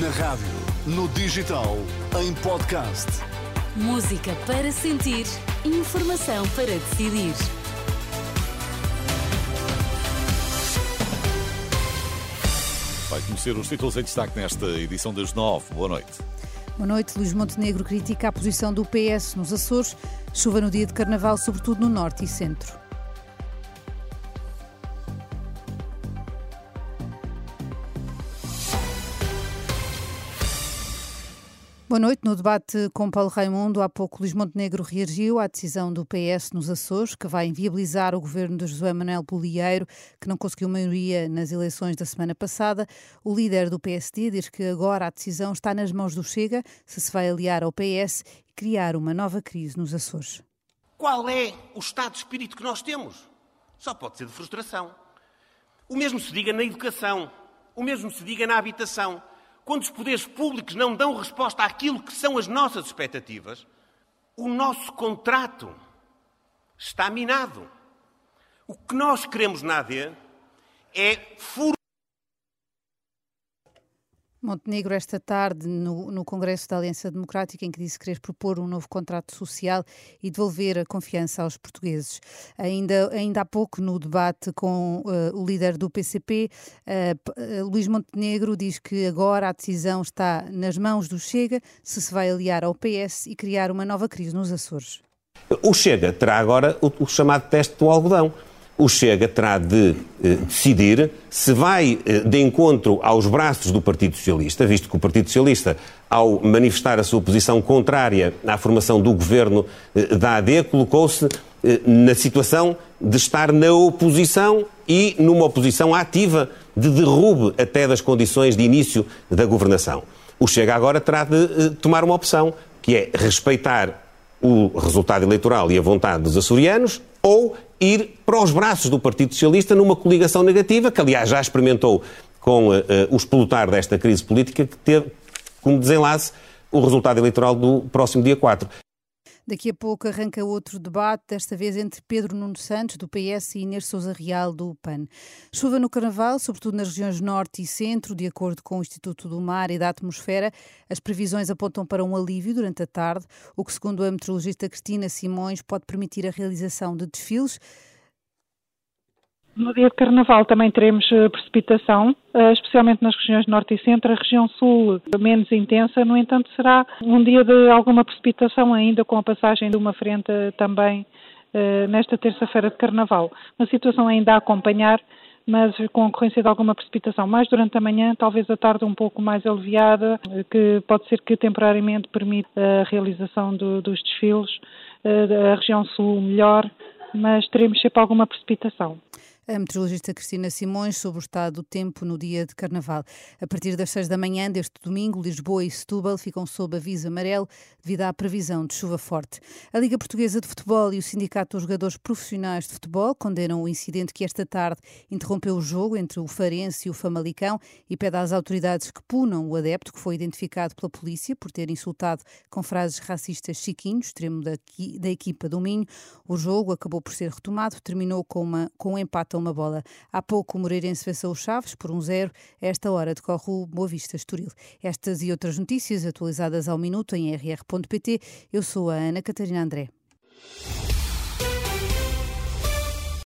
Na rádio, no digital, em podcast. Música para sentir, informação para decidir. Vai conhecer os títulos em destaque nesta edição das nove. Boa noite. Boa noite. Luís Montenegro critica a posição do PS nos Açores. Chuva no dia de carnaval, sobretudo no norte e centro. Boa noite. No debate com Paulo Raimundo, há pouco Luís Montenegro reagiu à decisão do PS nos Açores, que vai inviabilizar o governo de José Manuel Bolieiro, que não conseguiu maioria nas eleições da semana passada. O líder do PSD diz que agora a decisão está nas mãos do Chega, se se vai aliar ao PS e criar uma nova crise nos Açores. Qual é o estado de espírito que nós temos? Só pode ser de frustração. O mesmo se diga na educação, o mesmo se diga na habitação quando os poderes públicos não dão resposta àquilo que são as nossas expectativas, o nosso contrato está minado. O que nós queremos na AD é. Montenegro, esta tarde, no, no, Congresso da Aliança Democrática, em que disse querer propor um novo contrato social e devolver a confiança aos portugueses. Ainda, ainda há pouco, no debate com uh, o líder do PCP, uh, uh, Luís Montenegro diz que agora a decisão está nas mãos do Chega, se se vai aliar ao PS e criar uma nova crise nos Açores. O Chega terá agora o, o chamado teste do algodão o Chega terá de eh, decidir se vai eh, de encontro aos braços do Partido Socialista, visto que o Partido Socialista, ao manifestar a sua posição contrária à formação do governo eh, da AD, colocou-se eh, na situação de estar na oposição e numa oposição ativa de derrube até das condições de início da governação. O Chega agora terá de eh, tomar uma opção, que é respeitar o resultado eleitoral e a vontade dos açorianos ou ir para os braços do Partido Socialista numa coligação negativa, que aliás já experimentou com uh, uh, o explotar desta crise política, que teve como desenlace o resultado eleitoral do próximo dia 4. Daqui a pouco arranca outro debate, desta vez entre Pedro Nuno Santos, do PS, e Inês Souza Real, do PAN. Chuva no Carnaval, sobretudo nas regiões Norte e Centro, de acordo com o Instituto do Mar e da Atmosfera. As previsões apontam para um alívio durante a tarde, o que, segundo a meteorologista Cristina Simões, pode permitir a realização de desfiles no dia de Carnaval também teremos eh, precipitação, eh, especialmente nas regiões Norte e Centro. A região Sul menos intensa, no entanto, será um dia de alguma precipitação ainda com a passagem de uma frente também eh, nesta terça-feira de Carnaval. Uma situação ainda a acompanhar, mas com ocorrência de alguma precipitação. Mais durante a manhã, talvez a tarde um pouco mais aliviada, que pode ser que temporariamente permita a realização do, dos desfiles. A região Sul melhor, mas teremos sempre alguma precipitação a meteorologista Cristina Simões sobre o estado do tempo no dia de Carnaval. A partir das 6 da manhã deste domingo, Lisboa e Setúbal ficam sob aviso amarelo devido à previsão de chuva forte. A Liga Portuguesa de Futebol e o Sindicato dos Jogadores Profissionais de Futebol condenam o incidente que esta tarde interrompeu o jogo entre o Farense e o Famalicão e pede às autoridades que punam o adepto que foi identificado pela polícia por ter insultado com frases racistas Chiquinho, extremo da, da equipa do Minho. O jogo acabou por ser retomado, terminou com, uma, com um empate falta uma bola. Há pouco o Moreirense venceu o Chaves por um zero. A esta hora decorre o Boa Vista Estoril. Estas e outras notícias atualizadas ao minuto em rr.pt. Eu sou a Ana Catarina André.